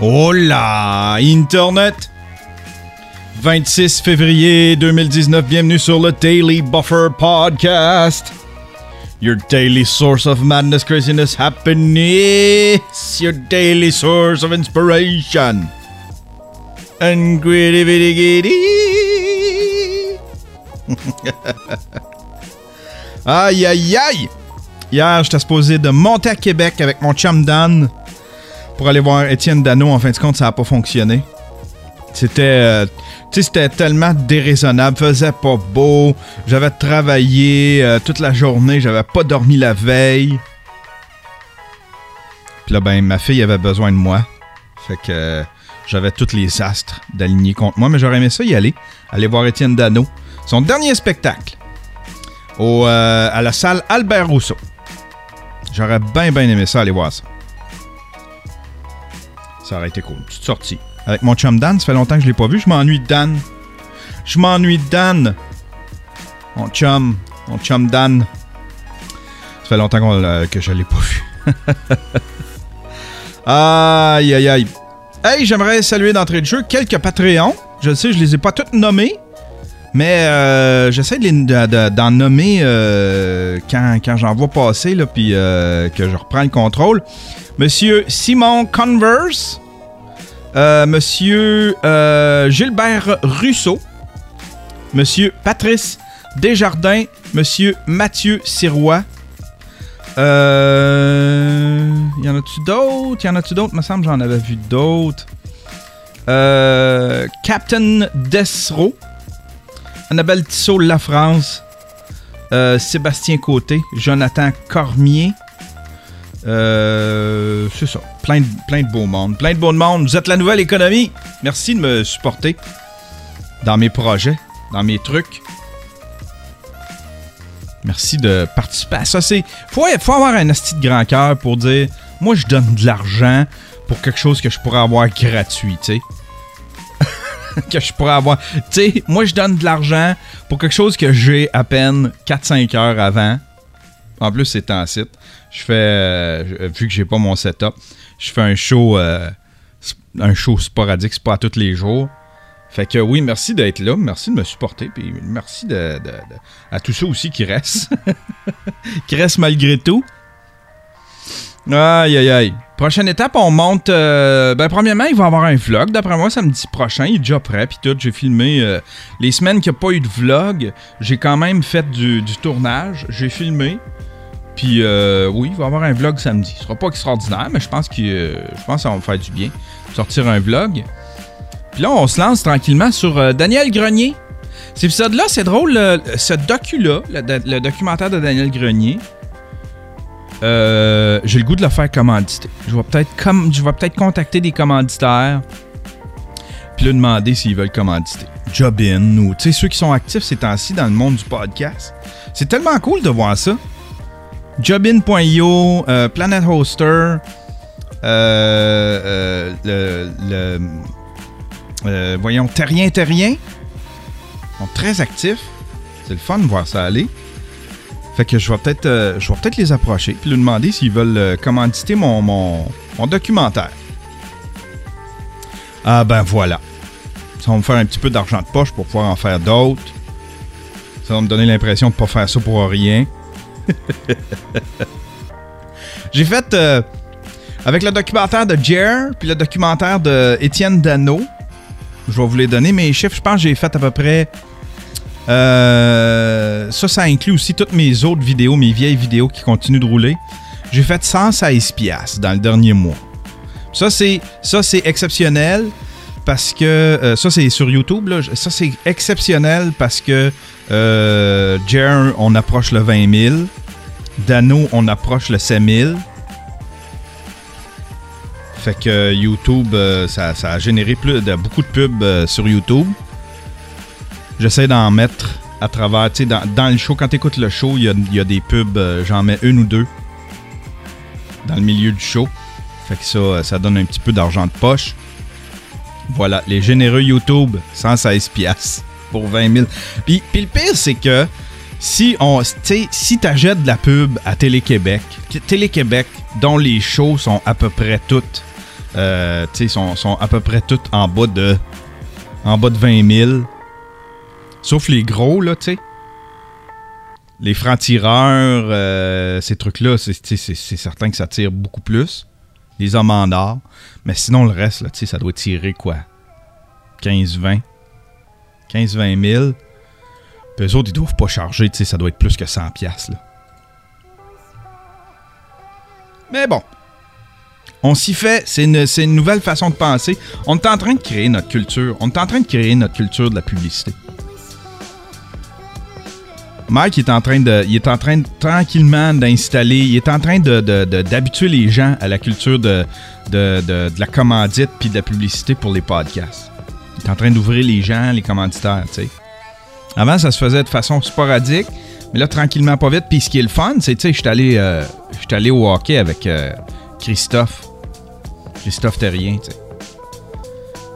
Hola, Internet! 26 février 2019, bienvenue sur le Daily Buffer Podcast. Your daily source of madness, craziness, happiness. Your daily source of inspiration. And gritty bitty giddy. aïe aïe aïe! Hier, j'étais supposé de monter à Québec avec mon chum Dan pour aller voir Étienne Dano. En fin de compte, ça n'a pas fonctionné. C'était. euh, c'était tellement déraisonnable. Faisait pas beau. J'avais travaillé euh, toute la journée. J'avais pas dormi la veille. Puis là, ben, ma fille avait besoin de moi. Fait que euh, j'avais tous les astres d'alignés contre moi. Mais j'aurais aimé ça y aller. Aller voir Étienne Dano. Son dernier spectacle. Au, euh, à la salle Albert Rousseau. J'aurais bien, bien aimé ça, aller voir ça. Ça aurait été cool. Petite sortie. Avec mon chum Dan, ça fait longtemps que je l'ai pas vu. Je m'ennuie de Dan. Je m'ennuie de Dan. Mon chum. Mon chum Dan. Ça fait longtemps l'a- que je l'ai pas vu. aïe, aïe, aïe. Hey, j'aimerais saluer d'entrée de jeu quelques Patreons. Je le sais, je les ai pas tous nommés. Mais euh, j'essaie d'en nommer euh, quand, j'en vois passer, là, puis euh, que je reprends le contrôle. Monsieur Simon Converse. Monsieur Gilbert Russo. Monsieur Patrice Desjardins. Monsieur Mathieu Sirois. Y en a-tu d'autres? Y en a-tu d'autres? Me semble j'en avais vu d'autres. Captain Desro. Annabelle Tissot La France. Euh, Sébastien Côté. Jonathan Cormier. Euh, c'est ça. Plein de, plein de monde. Plein de monde. Vous êtes la nouvelle économie. Merci de me supporter dans mes projets, dans mes trucs. Merci de participer à ça. C'est faut, faut avoir un asti de grand cœur pour dire moi je donne de l'argent pour quelque chose que je pourrais avoir gratuit, tu sais. que je pourrais avoir. Tu sais, moi je donne de l'argent pour quelque chose que j'ai à peine 4-5 heures avant. En plus, c'est en site. Je fais, euh, vu que j'ai pas mon setup, je fais un show, euh, un show sporadique, c'est pas tous les jours. Fait que oui, merci d'être là, merci de me supporter, puis merci de- à tous ceux aussi qui restent, qui restent malgré tout. Aïe aïe aïe. Prochaine étape, on monte. euh, ben premièrement, il va y avoir un vlog. D'après moi, samedi prochain, il est déjà prêt. Puis tout, j'ai filmé euh, les semaines qu'il n'y a pas eu de vlog. J'ai quand même fait du, tournage. J'ai filmé. Puis euh, oui, il va y avoir un vlog samedi. Ce sera pas extraordinaire, mais je pense que euh, je pense que ça va me faire du bien. Sortir un vlog. Puis là, on se lance tranquillement sur Daniel Grenier. Cet épisode-là, c'est drôle. le- ce docu-là, le documentaire de Daniel Grenier, euh, j'ai le goût de le faire commanditer. Je vais peut-être peut-être contacter des commanditaires puis leur demander s'ils veulent commanditer. Jobin ou tu sais ceux qui sont actifs ces temps-ci dans le monde du podcast. C'est tellement cool de voir ça. Jobin.io, euh, Planet Hoster, euh, euh, le, le- voyons Terrien Terrien sont très actifs. C'est le fun de voir ça aller. Fait que je vais peut-être euh, je vais peut-être les approcher puis leur demander s'ils veulent euh, commanditer mon, mon, documentaire. Ah ben voilà. Ça va me faire un petit peu d'argent de poche pour pouvoir en faire d'autres. Ça va me donner l'impression de pas faire ça pour rien. J'ai fait euh, avec le documentaire de Jer puis le documentaire de Étienne Dano. Je vais vous les donner mes chiffres. Je pense que j'ai fait à peu près euh, ça, ça inclut aussi toutes mes autres vidéos, mes vieilles vidéos qui continuent de rouler. J'ai fait 116 piastres dans le dernier mois. Ça, c'est, ça, c'est exceptionnel parce que... euh, ça, c'est sur YouTube. Là. Ça, c'est exceptionnel parce que euh, Jer, on approche le 20 000. Dano, on approche le 7 000. Fait que euh, YouTube, ça, ça a généré plus de, beaucoup de pubs sur YouTube. J'essaie d'en mettre à travers, tu sais, dans, le show. Quand tu écoutes le show, il y a, des pubs, euh, j'en mets une ou deux dans le milieu du show. Fait que ça, euh, ça donne un petit peu d'argent de poche. Voilà, les généreux YouTube, 116 piastres pour 20 000. Puis, puis le pire, c'est que si on, si t'achètes de la pub à Télé-Québec, Télé-Québec, dont les shows sont à peu près toutes euh, sont, sont à peu près toutes en bas de en bas de 20 000. Sauf les gros, là, tu sais. Les francs-tireurs, euh, ces trucs-là, c'est certain que ça tire beaucoup plus. Les hommes en or. Mais sinon, le reste, là, tu ça doit tirer quoi? 15-20. 15-20 000. Puis eux autres, ils doivent pas charger, tu sais, ça doit être plus que 100 piastres, là. Mais bon. On s'y fait, c'est une nouvelle façon de penser. On est en train de créer notre culture. On est en train de créer notre culture de la publicité. Mike est en train de, il est en train tranquillement d'installer, il est en train de, d'habituer les gens à la culture de, de, de- la commandite puis de la publicité pour les podcasts. Il est en train d'ouvrir les gens, les commanditaires, tu sais. Avant, ça se faisait de façon sporadique, mais là, tranquillement, pas vite. Puis ce qui est le fun, c'est, tu sais, je suis allé, euh, allé au hockey avec euh, Christophe. Christophe Terrien, tu sais.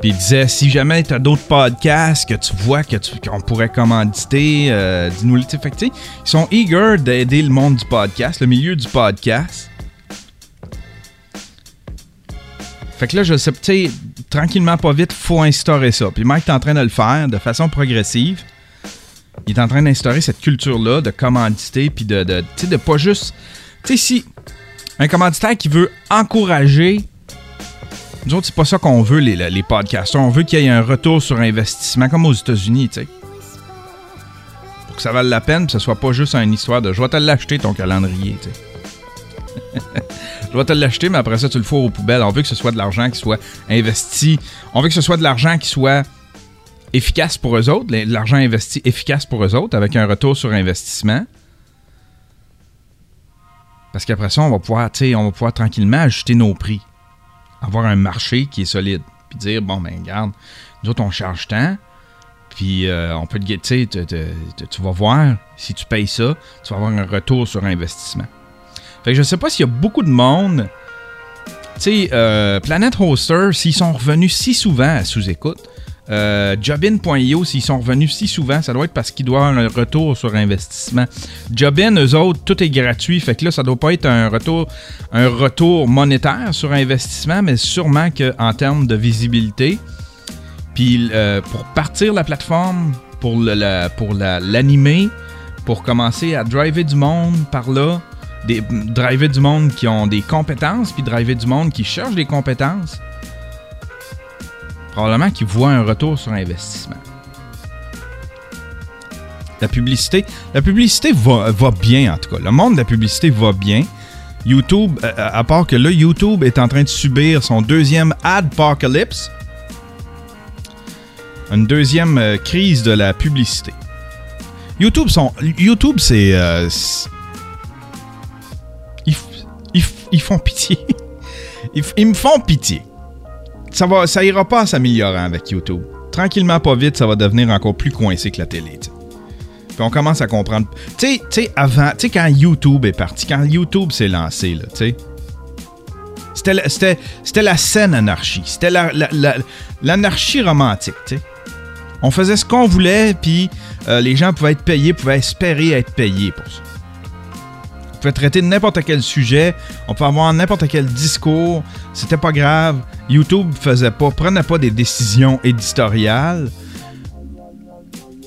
Puis il disait, si jamais tu as d'autres podcasts que tu vois que tu- qu'on pourrait commanditer, euh, dis-nous le. Fait ils sont eager d'aider le monde du podcast, le milieu du podcast. Fait que là, je sais, tu sais, tranquillement, pas vite, faut instaurer ça. Puis Mike est en train de le faire de façon progressive. Il est en train d'instaurer cette culture-là de commanditer, puis de, de, de pas juste. Tu sais, si un commanditaire qui veut encourager. Nous autres, c'est pas ça qu'on veut, les, les podcasts. On veut qu'il y ait un retour sur investissement, comme aux États-Unis, tu sais. Pour que ça vaille la peine, que ce soit pas juste une histoire de je vais te l'acheter ton calendrier, tu sais. je vais te l'acheter, mais après ça, tu le fourres aux poubelles. On veut que ce soit de l'argent qui soit investi. On veut que ce soit de l'argent qui soit efficace pour eux autres, de l'argent investi efficace pour eux autres, avec un retour sur investissement. Parce qu'après ça, on va pouvoir, on va pouvoir tranquillement ajuster nos prix. Avoir un marché qui est solide. Puis dire, bon, ben, regarde, nous autres, on charge tant. Puis euh, on peut te guetter, tu vas voir, si tu payes ça, tu vas avoir un retour sur investissement. Fait que je sais pas s'il y a beaucoup de monde. Tu sais, euh, Planet Hoster, s'ils sont revenus si souvent à sous-écoute, euh, Jobin.io, s'ils sont revenus si souvent, ça doit être parce qu'ils doivent avoir un retour sur investissement. Jobin, eux autres, tout est gratuit. Fait que là, ça doit pas être un retour, monétaire sur investissement, mais sûrement qu'en termes de visibilité. Puis euh, pour partir la plateforme, pour l'animer, pour commencer à driver du monde par là, des, driver du monde qui ont des compétences, puis driver du monde qui cherche des compétences, probablement qu'ils voient un retour sur investissement. La publicité, la publicité va, va bien en tout cas. Le monde de la publicité va bien. YouTube, euh, à part que là, YouTube est en train de subir son deuxième adpocalypse, une deuxième euh, crise de la publicité. YouTube, YouTube c'est. euh, ils, ils ils font pitié. Ils, ils me font pitié. Ça, va, ça ira pas en s'améliorant avec YouTube. Tranquillement, pas vite, ça va devenir encore plus coincé que la télé. Puis on commence à comprendre. Tu sais- avant, tu sais, quand YouTube est parti, quand YouTube s'est lancé, tu sais. C'était la- C'était la scène anarchie. C'était la- la- la- l'anarchie romantique, tu sais. On faisait ce qu'on voulait, puis euh, les gens pouvaient être payés, pouvaient espérer être payés pour ça. On pouvait traiter n'importe quel sujet, on pouvait avoir n'importe quel discours, c'était pas grave. YouTube faisait pas, prenait pas des décisions éditoriales.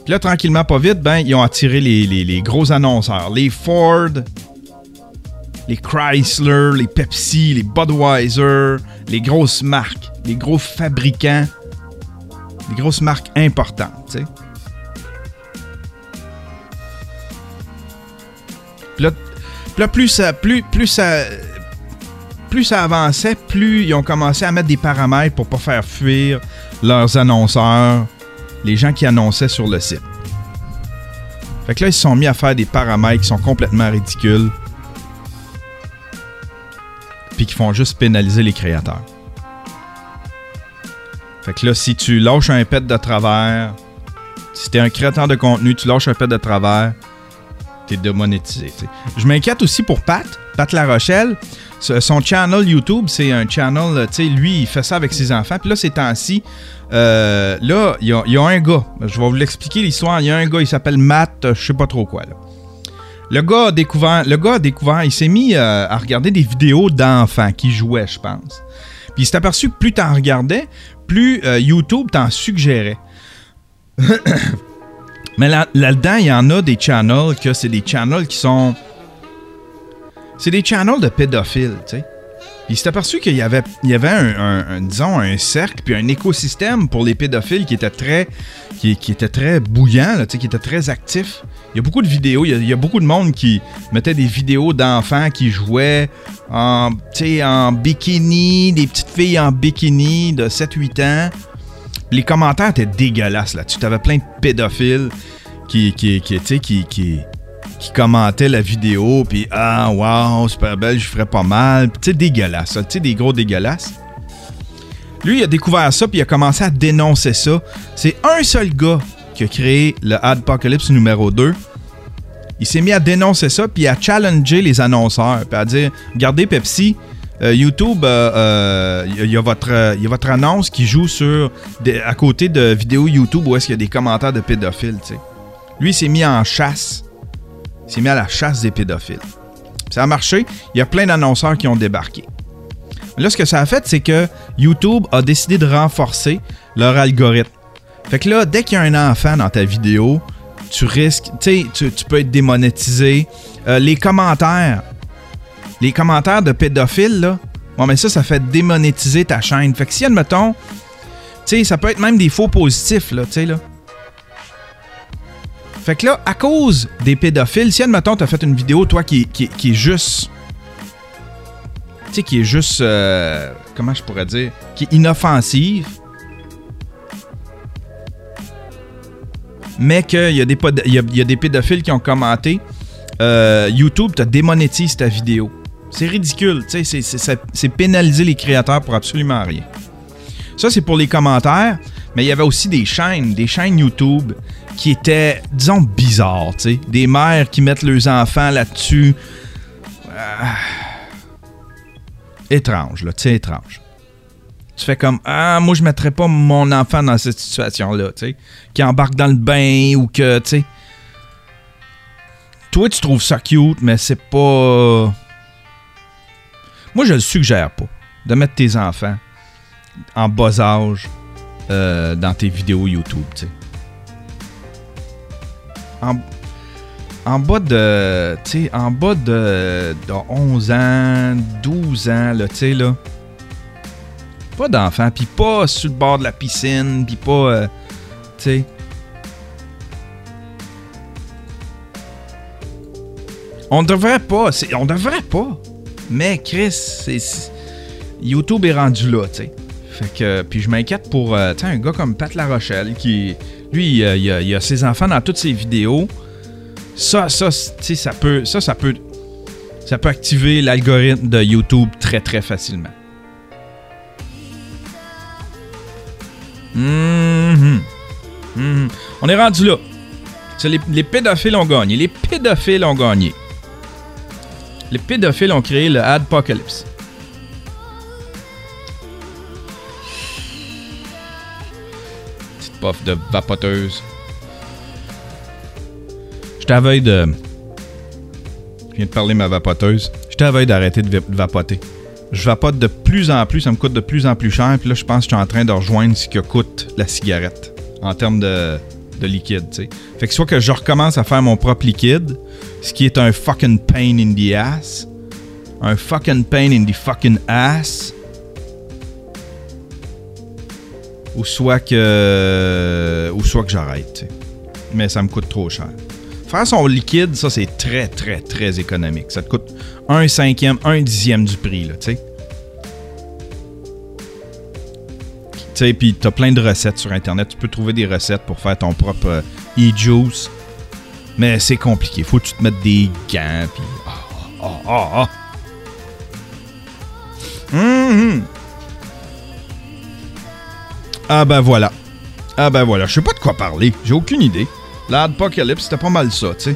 Puis là, tranquillement, pas vite, ben, ils ont attiré les, gros annonceurs. Les Ford, les Chrysler, les Pepsi, les Budweiser, les grosses marques, les gros fabricants, les grosses marques importantes, tu sais. Puis là, puis là, plus ça, plus, plus ça, plus ça avançait, plus ils ont commencé à mettre des paramètres pour pas faire fuir leurs annonceurs, les gens qui annonçaient sur le site. Fait que là, ils se sont mis à faire des paramètres qui sont complètement ridicules. Puis qui font juste pénaliser les créateurs. Fait que là, si tu lâches un pet de travers, si t'es un créateur de contenu, tu lâches un pet de travers, t'es démonétisé. Je m'inquiète aussi pour Pat, Pat La Rochelle. Son channel YouTube, c'est un channel, tu sais, lui, il fait ça avec ses enfants. Puis là, ces temps-ci, euh, là, il y a, un gars, je vais vous l'expliquer l'histoire. Il y a un gars, il s'appelle Matt, euh, je sais pas trop quoi. Le gars a découvert, le gars a il s'est mis euh, à regarder des vidéos d'enfants qui jouaient, je pense. Puis il s'est aperçu que plus t'en regardais, plus YouTube t'en suggérait. Mais là- là-dedans, il y en a des channels que c'est des channels qui sont. C'est des channels de pédophiles, tu sais. Il s'est aperçu qu'il y avait, un, disons, un cercle puis un écosystème pour les pédophiles qui était très, qui, qui était très bouillant, là, qui était très actif. Il y a beaucoup de vidéos, il y a, beaucoup de monde qui mettait des vidéos d'enfants qui jouaient en, en bikini, des petites filles en bikini de 7-8 ans. Les commentaires étaient dégueulasses là-dessus. Tu avais plein de pédophiles qui, qui, qui, qui commentaient la vidéo, puis ah, wow, super belle, je ferais pas mal. Tu sais, dégueulasse, ça, tu sais, des gros dégueulasses. Lui, il a découvert ça, puis il a commencé à dénoncer ça. C'est un seul gars qui a créé le Adpocalypse numéro 2. Il s'est mis à dénoncer ça, puis à challenger les annonceurs, puis à dire Regardez, Pepsi, euh, YouTube, euh, euh, il y, a votre, y a votre annonce qui joue sur à côté de vidéos YouTube où est-ce qu'il y a des commentaires de pédophiles. tu sais. Lui, il s'est mis en chasse. S'est mis à la chasse des pédophiles. Ça a marché. Il y a plein d'annonceurs qui ont débarqué. Là, ce que ça a fait, c'est que YouTube a décidé de renforcer leur algorithme. Fait que là, dès qu'il y a un enfant dans ta vidéo, tu risques, tu sais, tu peux être démonétisé. Euh, les commentaires, les commentaires de pédophiles, là, bon, mais ça, ça fait démonétiser ta chaîne. Fait que si, admettons, tu sais, ça peut être même des faux positifs, là, tu sais, là. Fait que là, à cause des pédophiles, si, admettons, t'as fait une vidéo, toi, qui, est juste. Tu sais, qui est juste. euh, comment je pourrais dire Qui est inoffensive. Mais qu'il y, y a, des pédophiles qui ont commenté euh, YouTube te démonétise ta vidéo. C'est ridicule, tu sais, c'est pénaliser les créateurs pour absolument rien. Ça, c'est pour les commentaires, mais il y avait aussi des chaînes, des chaînes YouTube qui étaient, disons, bizarres, tu sais. Des mères qui mettent leurs enfants là-dessus. Ah. Étrange, là, tu sais, étrange. Tu fais comme Ah, moi, je mettrais pas mon enfant dans cette situation-là, tu sais. Qui embarque dans le bain ou que, tu sais. Toi, tu trouves ça cute, mais c'est pas. Moi, je le suggère pas de mettre tes enfants en bas âge euh, dans tes vidéos YouTube, tu sais. En, en bas de. Tu en bas de, de 11 ans, 12 ans, tu sais, là. Pas d'enfants, puis pas sur le bord de la piscine, puis pas. euh, tu sais. On devrait pas, on devrait pas. Mais Chris, YouTube est rendu là, tu sais. Puis je m'inquiète pour euh, un gars comme Pat La Rochelle qui lui il a, ses enfants dans toutes ses vidéos. Ça ça ça peut ça ça peut ça peut activer l'algorithme de YouTube très très facilement. Mhm. Mhm. On est rendu là. Les, les pédophiles ont gagné. Les pédophiles ont gagné. Les pédophiles ont créé le Adpocalypse. De vapoteuse. Je t'avais de. Je viens de parler ma vapoteuse. Je t'avais d'arrêter de va- de vapoter. Je vapote de plus en plus, ça me coûte de plus en plus cher. Puis là, je pense que je suis en train de rejoindre ce que coûte la cigarette en termes de, de liquide, tu sais. Fait que soit que je recommence à faire mon propre liquide, ce qui est un fucking pain in the ass, un fucking pain in the fucking ass, ou soit que, ou soit que j'arrête. Mais ça me coûte trop cher. Faire son liquide, ça c'est très très très économique. Ça te coûte un cinquième, un dixième du prix, là, tu sais. Tu sais, puis t'as plein de recettes sur Internet. Tu peux trouver des recettes pour faire ton propre euh, e-juice. Mais c'est compliqué. Faut que tu te mettes des gants, puis... Ah. Mhm. Ah ben voilà. Ah ben voilà. Je sais pas de quoi parler. J'ai aucune idée. L'Adpocalypse, c'était pas mal ça, tu sais.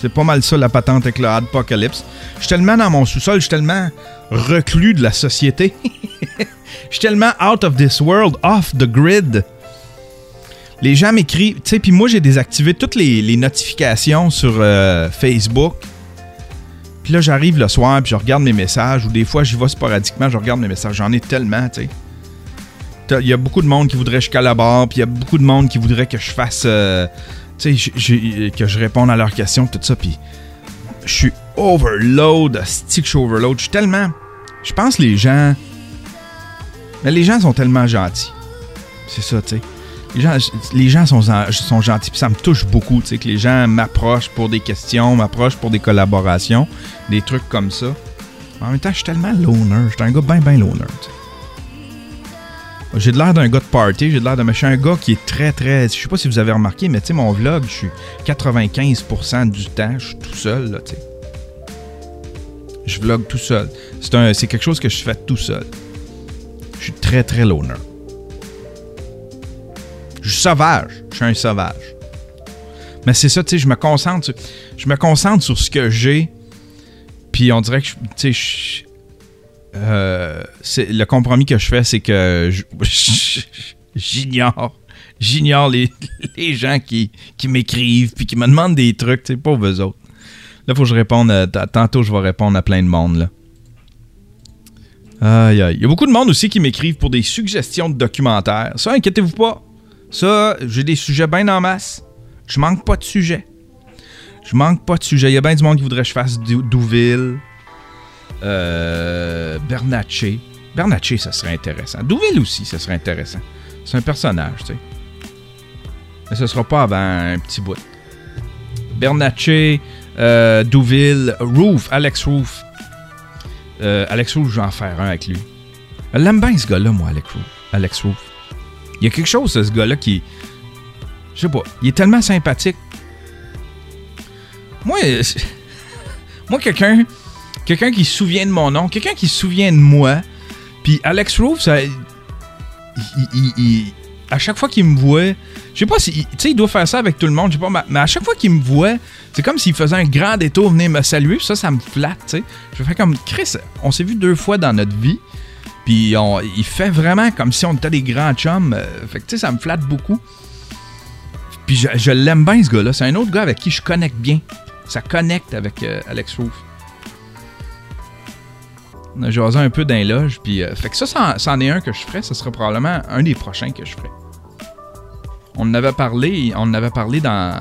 C'est pas mal ça la patente avec le Adpocalypse. Je suis tellement dans mon sous-sol, je suis tellement reclus de la société. Je suis tellement out of this world, off the grid. Les gens m'écrivent, tu sais, puis moi j'ai désactivé toutes les, notifications sur euh, Facebook. Puis là, j'arrive le soir, puis je regarde mes messages, ou des fois, j'y vais sporadiquement, je regarde mes messages. J'en ai tellement, tu sais. Il y a beaucoup de monde qui voudrait que je collabore, puis il y a beaucoup de monde qui voudrait que je fasse. euh, tu sais, que je réponde à leurs questions, tout ça, puis je suis overload, stick, je suis overload. Je suis tellement. Je pense les gens. Mais les gens sont tellement gentils. C'est ça, tu sais. Les gens, les gens sont, sont gentils, puis ça me touche beaucoup, tu sais, que les gens m'approchent pour des questions, m'approchent pour des collaborations, des trucs comme ça. En même temps, je suis tellement loner. Je suis un gars bien, bien loner, tu sais. J'ai de l'air d'un gars de party, j'ai de l'air d'un méchant gars qui est très, très. Je sais pas si vous avez remarqué, mais tu sais, mon vlog, je suis 95% du temps, je suis tout seul, là, tu sais. Je vlog tout seul. C'est, un, quelque chose que je fais tout seul. Je suis très, très loner. Je suis sauvage. Je suis un sauvage. Mais c'est ça, tu sais, je me concentre je me concentre sur ce que j'ai. Puis on dirait que, tu sais, euh, le compromis que je fais, c'est que j'ignore. Les, gens qui, m'écrivent puis qui me demandent des trucs, tu sais, pauvres eux autres. Là, faut que je réponde. euh, t- tantôt, je vais répondre à plein de monde, là. Aïe, aïe. Il y a beaucoup de monde aussi qui m'écrivent pour des suggestions de documentaires. Ça, inquiétez-vous pas. Ça, j'ai des sujets bien en masse. Je manque pas de sujets. Je manque pas de sujets. Il y a bien du monde qui voudrait que je fasse Dou- Douville. Euh, Bernatchez. Bernatchez, ça serait intéressant. Douville aussi, ça serait intéressant. C'est un personnage, tu sais. Mais ce sera pas avant un petit bout. Bernatchez, euh, Douville, Roof, Alex Roof. Euh, Alex Roof, je vais en faire un avec lui. L'aime bien, ce gars-là, moi, Alex Roof. Alex Roof. Il y a quelque chose ce gars-là qui. Je sais pas. Il est tellement sympathique. Moi, moi quelqu'un quelqu'un qui se souvient de mon nom, quelqu'un qui se souvient de moi. Puis Alex Roof, ça. il- il- à chaque fois qu'il me voit, je sais pas si. Tu sais, il doit faire ça avec tout le monde, je sais pas, mais- à chaque fois qu'il me voit, c'est comme s'il faisait un grand détour, venir me saluer. Ça, ça me flatte, tu sais. Je fais comme Chris, on s'est vu deux fois dans notre vie. Puis on- il fait vraiment comme si on était des grands chums. euh, fait que tu sais, ça me flatte beaucoup. Puis je, je l'aime bien, ce gars-là. C'est un autre gars avec qui je connecte bien. Ça connecte avec euh, Alex Roof. On a jasé un peu d'un loge. Puis, euh, fait que ça, c'en, est un que je ferais. Ce sera probablement un des prochains que je ferai. On en avait parlé, on en avait parlé dans,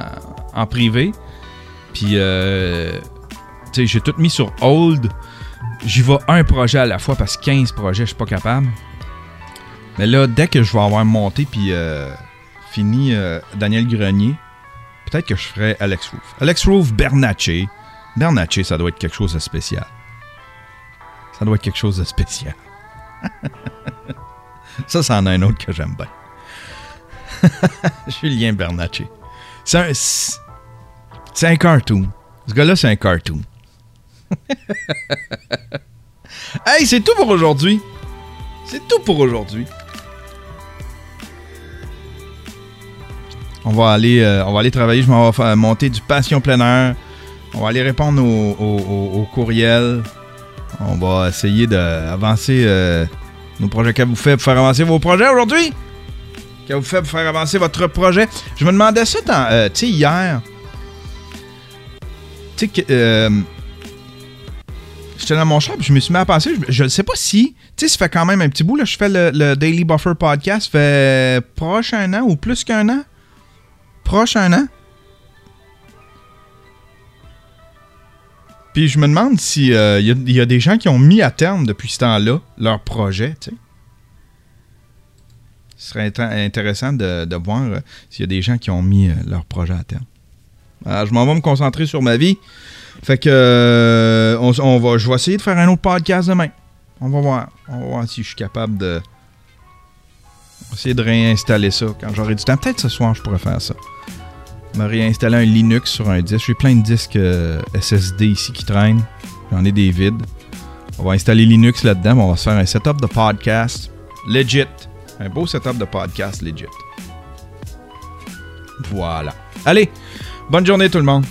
en privé. Puis, euh, tu sais, j'ai tout mis sur hold. J'y vais un projet à la fois parce que 15 projets, je suis pas capable. Mais là, dès que je vais avoir monté puis euh, fini euh, Daniel Grenier, peut-être que je ferai Alex Roof. Alex Roof, Bernatchez. Bernatchez, ça doit être quelque chose de spécial. Ça doit être quelque chose de spécial. ça, c'en a un autre que j'aime bien. Julien Bernatchez. C'est un, c'est un cartoon. Ce gars-là, c'est un cartoon. hey, c'est tout pour aujourd'hui. C'est tout pour aujourd'hui. On va aller, euh, on va aller travailler. Je m'en vais faire monter du passion plein air. On va aller répondre aux courriels. On va essayer d'avancer euh, nos projets. Qu'est-ce que vous faites pour faire avancer vos projets aujourd'hui? Qu'est-ce que vous faites pour faire avancer votre projet? Je me demandais ça, euh, tu hier. Tu sais, euh, j'étais dans mon shop, je me suis mis à penser, je ne sais pas si, tu sais, ça fait quand même un petit bout, là, je fais le, le Daily Buffer Podcast, ça fait proche un an ou plus qu'un an? Proche un an? Puis je me demande si il y, a- des gens qui ont mis à terme depuis ce temps-là leur projet, tu sais. Ce serait inté- intéressant de, voir euh, s'il y a des gens qui ont mis euh, leur projet à terme. Alors, je m'en vais me concentrer sur ma vie. Fait que euh, on, va, je vais essayer de faire un autre podcast demain. On va voir. On va voir si je suis capable de. essayer de réinstaller ça quand j'aurai du temps. Peut-être ce soir, je pourrais faire ça. Me réinstaller un Linux sur un disque. J'ai plein de disques euh, SSD ici qui traînent. J'en ai des vides. On va installer Linux là-dedans. On va se faire un setup de podcast. Legit. Un beau setup de podcast legit. Voilà. Allez, bonne journée tout le monde.